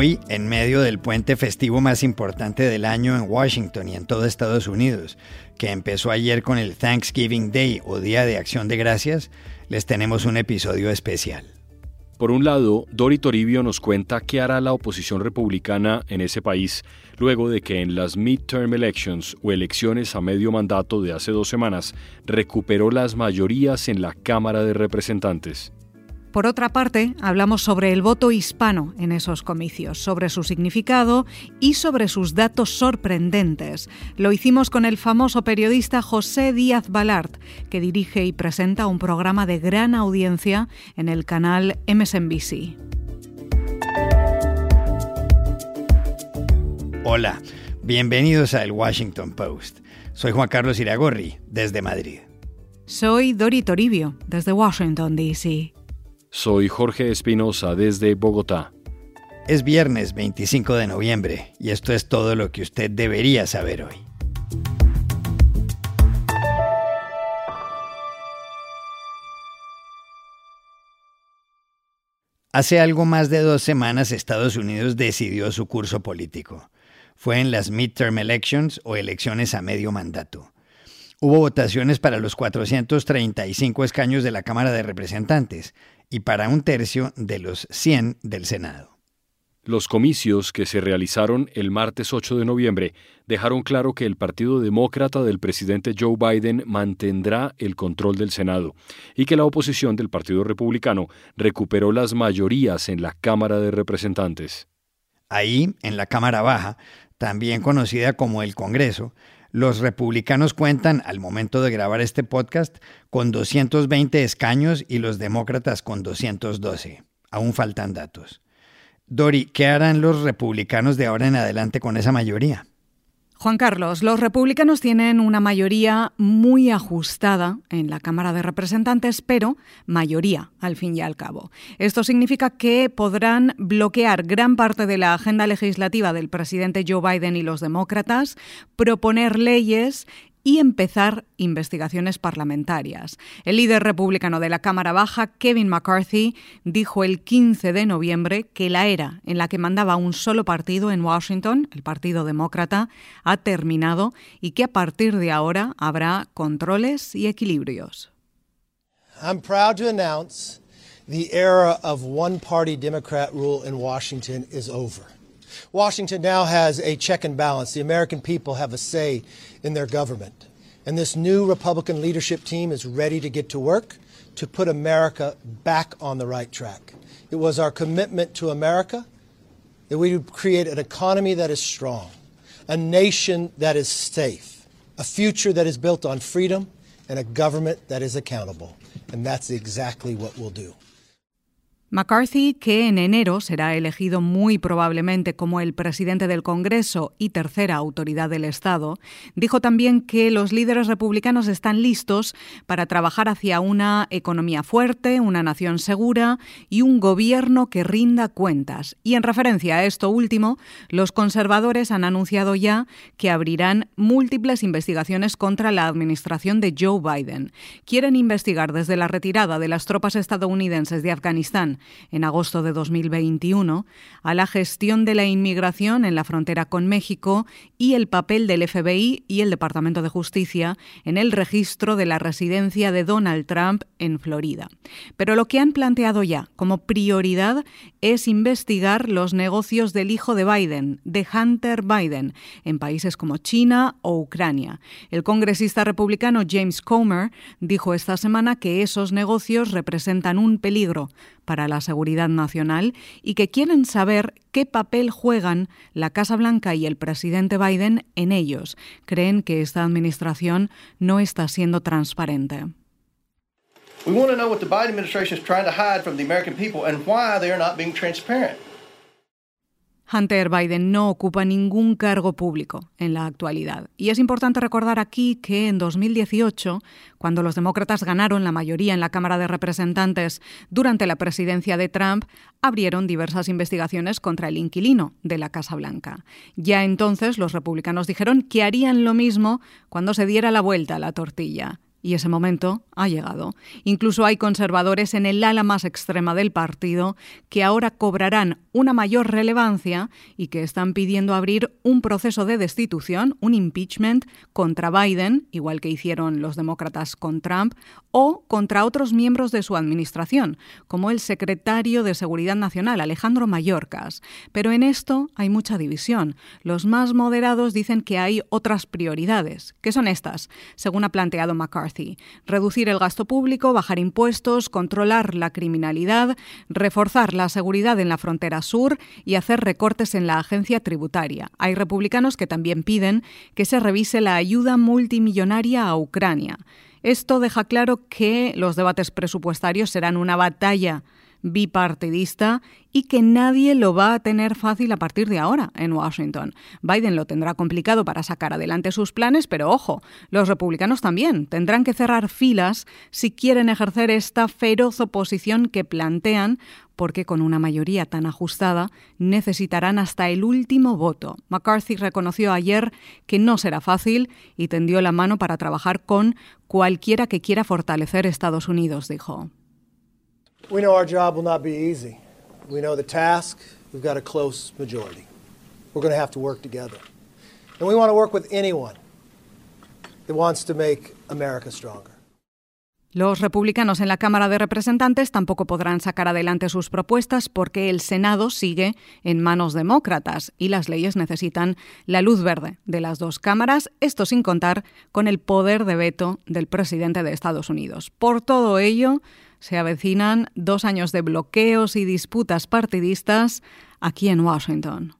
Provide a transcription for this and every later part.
Hoy, en medio del puente festivo más importante del año en Washington y en todo Estados Unidos, que empezó ayer con el Thanksgiving Day o Día de Acción de Gracias, les tenemos un episodio especial. Por un lado, Dori Toribio nos cuenta qué hará la oposición republicana en ese país luego de que en las midterm elections o elecciones a medio mandato de hace dos semanas recuperó las mayorías en la Cámara de Representantes. Por otra parte, hablamos sobre el voto hispano en esos comicios, sobre su significado y sobre sus datos sorprendentes. Lo hicimos con el famoso periodista José Díaz Balart, que dirige y presenta un programa de gran audiencia en el canal MSNBC. Hola, bienvenidos a El Washington Post. Soy Juan Carlos Iragorri, desde Madrid. Soy Dori Toribio, desde Washington, D.C. Soy Jorge Espinosa desde Bogotá. Es viernes 25 de noviembre y esto es todo lo que usted debería saber hoy. Hace algo más de dos semanas Estados Unidos decidió su curso político. Fue en las midterm elections o elecciones a medio mandato. Hubo votaciones para los 435 escaños de la Cámara de Representantes y para un tercio de los 100 del Senado. Los comicios que se realizaron el martes 8 de noviembre dejaron claro que el Partido Demócrata del presidente Joe Biden mantendrá el control del Senado y que la oposición del Partido Republicano recuperó las mayorías en la Cámara de Representantes. Ahí, en la Cámara Baja, también conocida como el Congreso, los republicanos cuentan, al momento de grabar este podcast, con 220 escaños y los demócratas con 212. Aún faltan datos. Dori, ¿qué harán los republicanos de ahora en adelante con esa mayoría? Juan Carlos, los republicanos tienen una mayoría muy ajustada en la Cámara de Representantes, pero mayoría al fin y al cabo. Esto significa que podrán bloquear gran parte de la agenda legislativa del presidente Joe Biden y los demócratas, proponer leyes y empezar investigaciones parlamentarias. El líder republicano de la Cámara Baja, Kevin McCarthy, dijo el 15 de noviembre que la era en la que mandaba un solo partido en Washington, el Partido Demócrata, ha terminado y que a partir de ahora habrá controles y equilibrios. I'm proud to announce the era of one-party Democrat rule in Washington is over. Washington now has a check and balance. The American people have a say in their government. And this new Republican leadership team is ready to get to work to put America back on the right track. It was our commitment to America that we would create an economy that is strong, a nation that is safe, a future that is built on freedom, and a government that is accountable. And that's exactly what we'll do. McCarthy, que en enero será elegido muy probablemente como el presidente del Congreso y tercera autoridad del Estado, dijo también que los líderes republicanos están listos para trabajar hacia una economía fuerte, una nación segura y un gobierno que rinda cuentas. Y en referencia a esto último, los conservadores han anunciado ya que abrirán múltiples investigaciones contra la administración de Joe Biden. Quieren investigar desde la retirada de las tropas estadounidenses de Afganistán en agosto de 2021 a la gestión de la inmigración en la frontera con México y el papel del FBI y el Departamento de Justicia en el registro de la residencia de Donald Trump en Florida. Pero lo que han planteado ya como prioridad es investigar los negocios del hijo de Biden, de Hunter Biden, en países como China o Ucrania. El congresista republicano James Comer dijo esta semana que esos negocios representan un peligro para la seguridad nacional y que quieren saber qué papel juegan la Casa Blanca y el presidente Biden en ellos. Creen que esta administración no está siendo transparente. We want to know what the Biden administration is trying to hide from the American people and why they are not being transparent. Hunter Biden no ocupa ningún cargo público en la actualidad. Y es importante recordar aquí que en 2018, cuando los demócratas ganaron la mayoría en la Cámara de Representantes durante la presidencia de Trump, abrieron diversas investigaciones contra el inquilino de la Casa Blanca. Ya entonces los republicanos dijeron que harían lo mismo cuando se diera la vuelta a la tortilla. Y ese momento ha llegado. Incluso hay conservadores en el ala más extrema del partido que ahora cobrarán una mayor relevancia y que están pidiendo abrir un proceso de destitución, un impeachment, contra Biden, igual que hicieron los demócratas con Trump, o contra otros miembros de su administración, como el secretario de Seguridad Nacional, Alejandro Mayorkas. Pero en esto hay mucha división. Los más moderados dicen que hay otras prioridades. ¿Qué son estas? Según ha planteado McCarthy. Reducir el gasto público, bajar impuestos, controlar la criminalidad, reforzar la seguridad en la frontera sur y hacer recortes en la agencia tributaria. Hay republicanos que también piden que se revise la ayuda multimillonaria a Ucrania. Esto deja claro que los debates presupuestarios serán una batalla bipartidista y que nadie lo va a tener fácil a partir de ahora en Washington. Biden lo tendrá complicado para sacar adelante sus planes, pero ojo, los republicanos también tendrán que cerrar filas si quieren ejercer esta feroz oposición que plantean porque con una mayoría tan ajustada necesitarán hasta el último voto. McCarthy reconoció ayer que no será fácil y tendió la mano para trabajar con cualquiera que quiera fortalecer Estados Unidos, dijo. We know our job will not be easy. We know the task. We've got a close majority. We're going to have to work together. And we want to work with anyone that wants to make America stronger. Los republicanos en la Cámara de Representantes tampoco podrán sacar adelante sus propuestas porque el Senado sigue en manos demócratas y las leyes necesitan la luz verde de las dos cámaras, esto sin contar con el poder de veto del presidente de Estados Unidos. Por todo ello, se avecinan dos años de bloqueos y disputas partidistas aquí en Washington.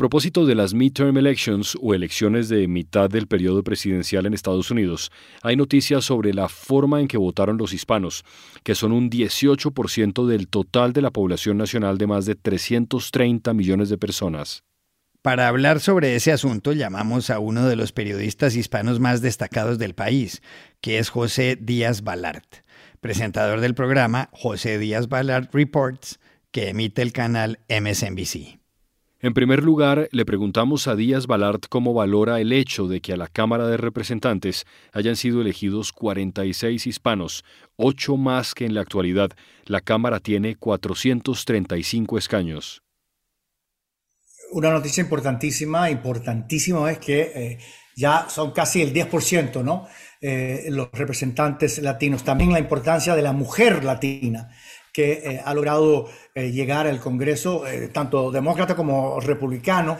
Propósito de las midterm elections o elecciones de mitad del periodo presidencial en Estados Unidos, hay noticias sobre la forma en que votaron los hispanos, que son un 18% del total de la población nacional de más de 330 millones de personas. Para hablar sobre ese asunto llamamos a uno de los periodistas hispanos más destacados del país, que es José Díaz Balart, presentador del programa José Díaz Balart Reports, que emite el canal MSNBC. En primer lugar, le preguntamos a Díaz Balart cómo valora el hecho de que a la Cámara de Representantes hayan sido elegidos 46 hispanos, ocho más que en la actualidad. La Cámara tiene 435 escaños. Una noticia importantísima, importantísima es que eh, ya son casi el 10%, ¿no? Eh, los representantes latinos. También la importancia de la mujer latina que eh, ha logrado eh, llegar al Congreso, eh, tanto demócrata como republicano,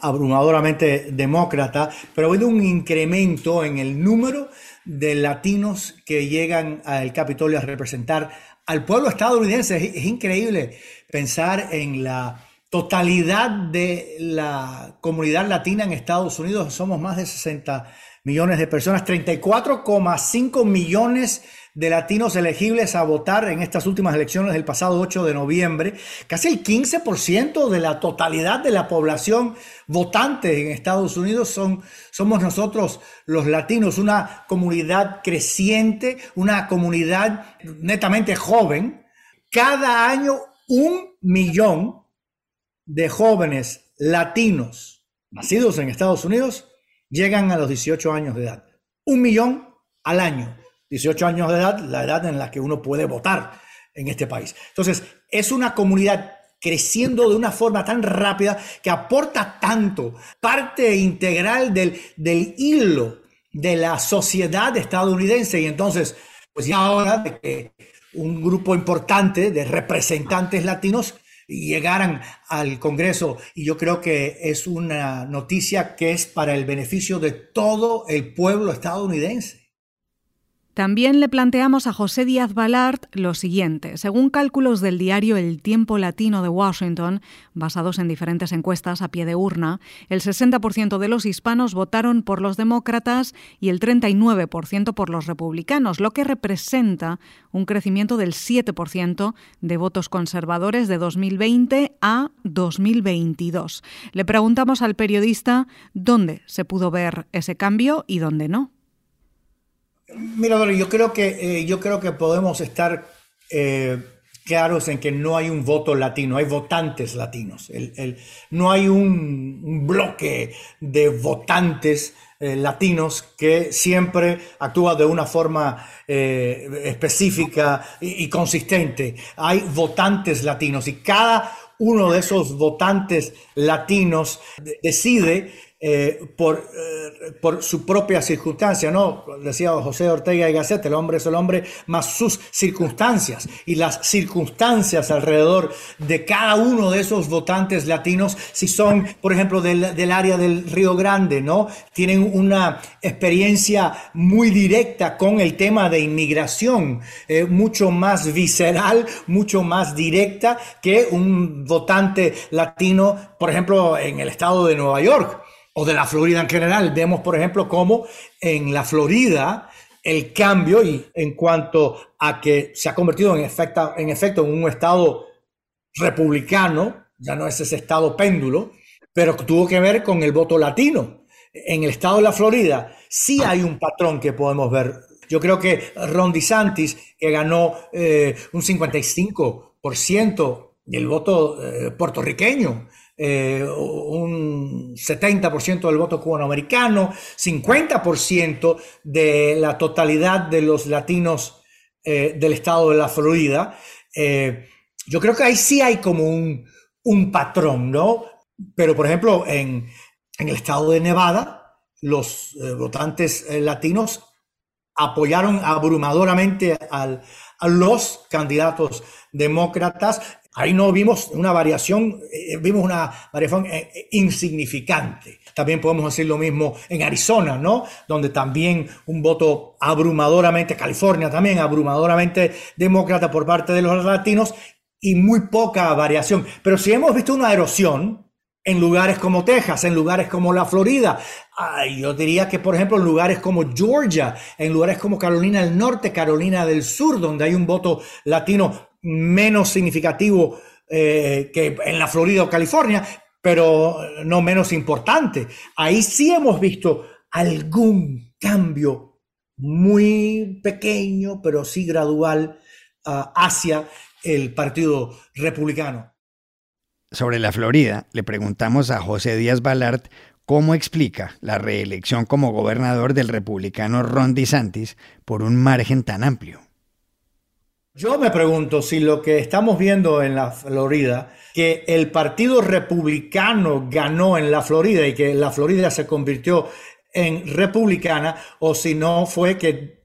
abrumadoramente demócrata, pero ha habido un incremento en el número de latinos que llegan al Capitolio a representar al pueblo estadounidense. Es, es increíble pensar en la totalidad de la comunidad latina en Estados Unidos. Somos más de 60 millones de personas, 34,5 millones de latinos elegibles a votar en estas últimas elecciones del pasado 8 de noviembre. Casi el 15% de la totalidad de la población votante en Estados Unidos son, somos nosotros los latinos, una comunidad creciente, una comunidad netamente joven. Cada año un millón de jóvenes latinos nacidos en Estados Unidos llegan a los 18 años de edad. Un millón al año. 18 años de edad, la edad en la que uno puede votar en este país. Entonces, es una comunidad creciendo de una forma tan rápida que aporta tanto, parte integral del, del hilo de la sociedad estadounidense. Y entonces, pues ya ahora de que un grupo importante de representantes latinos llegaran al Congreso y yo creo que es una noticia que es para el beneficio de todo el pueblo estadounidense. También le planteamos a José Díaz Balart lo siguiente. Según cálculos del diario El Tiempo Latino de Washington, basados en diferentes encuestas a pie de urna, el 60% de los hispanos votaron por los demócratas y el 39% por los republicanos, lo que representa un crecimiento del 7% de votos conservadores de 2020 a 2022. Le preguntamos al periodista dónde se pudo ver ese cambio y dónde no. Mira, yo creo que, yo creo que podemos estar claros en que no hay un voto latino, hay votantes latinos. No hay un, bloque de votantes eh, latinos que siempre actúa de una forma eh, específica y, consistente. Hay votantes latinos y cada uno de esos votantes latinos decide eh, por, eh, por su propia circunstancia, ¿no? Decía José Ortega y Gasset, el hombre es el hombre más sus circunstancias. Y las circunstancias alrededor de cada uno de esos votantes latinos, si son, por ejemplo, del, del área del Río Grande, ¿no? Tienen una experiencia muy directa con el tema de inmigración, eh, mucho más visceral, mucho más directa que un votante latino, por ejemplo, en el estado de Nueva York o de la Florida en general. Vemos, por ejemplo, cómo en la Florida el cambio y en cuanto a que se ha convertido en efecto, en efecto en un estado republicano, ya no es ese estado péndulo, pero tuvo que ver con el voto latino. En el estado de la Florida sí hay un patrón que podemos ver. Yo creo que Ron DeSantis, que ganó eh, un 55% del voto eh, puertorriqueño, eh, un 70% del voto cubanoamericano, 50% de la totalidad de los latinos eh, del estado de la Florida. Eh, yo creo que ahí sí hay como un, un patrón, ¿no? Pero, por ejemplo, en, en el estado de Nevada, los votantes latinos apoyaron abrumadoramente a los candidatos demócratas Ahí no vimos una variación, eh, vimos una variación eh, eh, insignificante. También podemos decir lo mismo en Arizona, ¿no? Donde también un voto abrumadoramente, California también abrumadoramente demócrata por parte de los latinos y muy poca variación. Pero si hemos visto una erosión en lugares como Texas, en lugares como la Florida, yo diría que por ejemplo en lugares como Georgia, en lugares como Carolina del Norte, Carolina del Sur, donde hay un voto latino menos significativo eh, que en la Florida o California, pero no menos importante. Ahí sí hemos visto algún cambio muy pequeño, pero sí gradual ah, hacia el Partido Republicano. Sobre la Florida, le preguntamos a José Díaz Balart cómo explica la reelección como gobernador del republicano Ron DeSantis por un margen tan amplio. Yo me pregunto si lo que estamos viendo en la Florida, que el Partido Republicano ganó en la Florida y que la Florida se convirtió en republicana, o si no fue que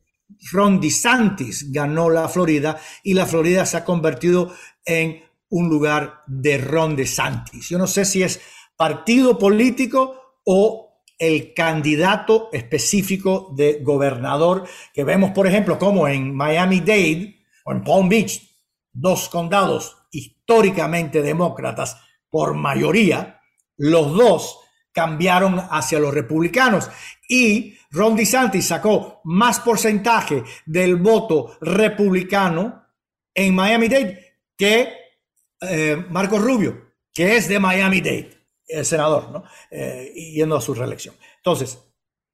Ron DeSantis ganó la Florida y la Florida se ha convertido en un lugar de Ron DeSantis. Yo no sé si es partido político o el candidato específico de gobernador que vemos, por ejemplo, como en Miami-Dade, en Palm Beach, dos condados históricamente demócratas por mayoría, los dos cambiaron hacia los republicanos y Ron DeSantis sacó más porcentaje del voto republicano en Miami-Dade que eh, Marco Rubio, que es de Miami-Dade, el senador, ¿no? Eh, yendo a su reelección. Entonces,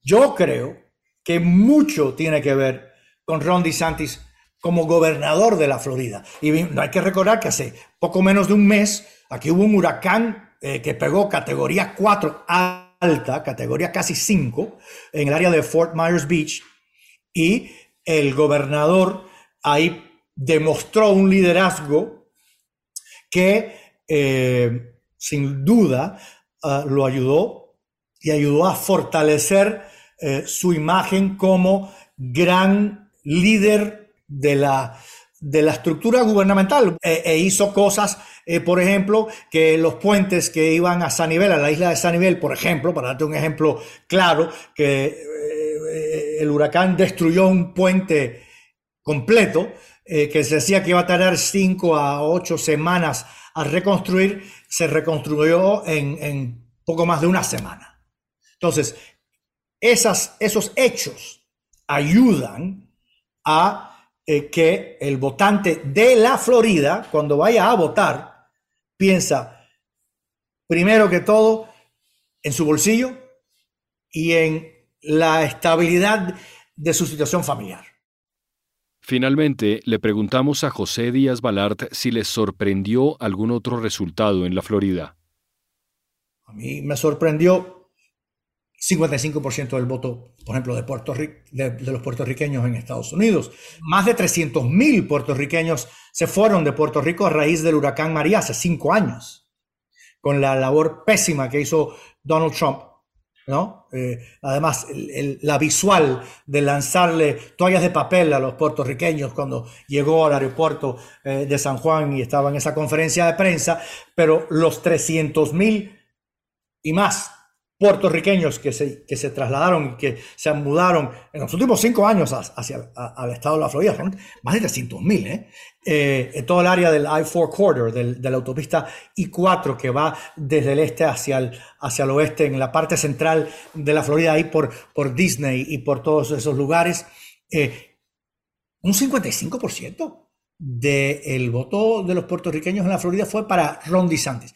yo creo que mucho tiene que ver con Ron DeSantis como gobernador de la Florida. Y hay que recordar que hace poco menos de un mes aquí hubo un huracán eh, que pegó categoría 4 alta, categoría casi 5, en el área de Fort Myers Beach. Y el gobernador ahí demostró un liderazgo que eh, sin duda ah, lo ayudó y ayudó a fortalecer eh, su imagen como gran líder de la, de la estructura gubernamental e, e hizo cosas, eh, por ejemplo, que los puentes que iban a San Nivel, a la isla de San Nivel, por ejemplo, para darte un ejemplo claro, que eh, el huracán destruyó un puente completo, eh, que se decía que iba a tardar cinco a ocho semanas a reconstruir, se reconstruyó en, poco más de una semana. Entonces, esos hechos ayudan a eh, que el votante de la Florida, cuando vaya a votar, piensa primero que todo en su bolsillo y en la estabilidad de su situación familiar. Finalmente, le preguntamos a José Díaz Balart si les sorprendió algún otro resultado en la Florida. A mí me sorprendió 55% del voto, por ejemplo, de, Puerto de, los puertorriqueños en Estados Unidos. Más de 300.000 puertorriqueños se fueron de Puerto Rico a raíz del huracán María hace cinco años, con la labor pésima que hizo Donald Trump ¿no? Eh, además, la visual de lanzarle toallas de papel a los puertorriqueños cuando llegó al aeropuerto eh, de San Juan y estaba en esa conferencia de prensa, pero los 300 mil y más puertorriqueños que se, que se trasladaron y que se mudaron en los últimos cinco años hacia el estado de la Florida, son más de 300 mil, ¿eh? ¿eh? en todo el área del I-4 Corridor, del, de la autopista I-4 que va desde el este hacia el, hacia el oeste, en la parte central de la Florida, ahí por, por Disney y por todos esos lugares, eh, un 55% del voto de los puertorriqueños en la Florida fue para Ron DeSantis.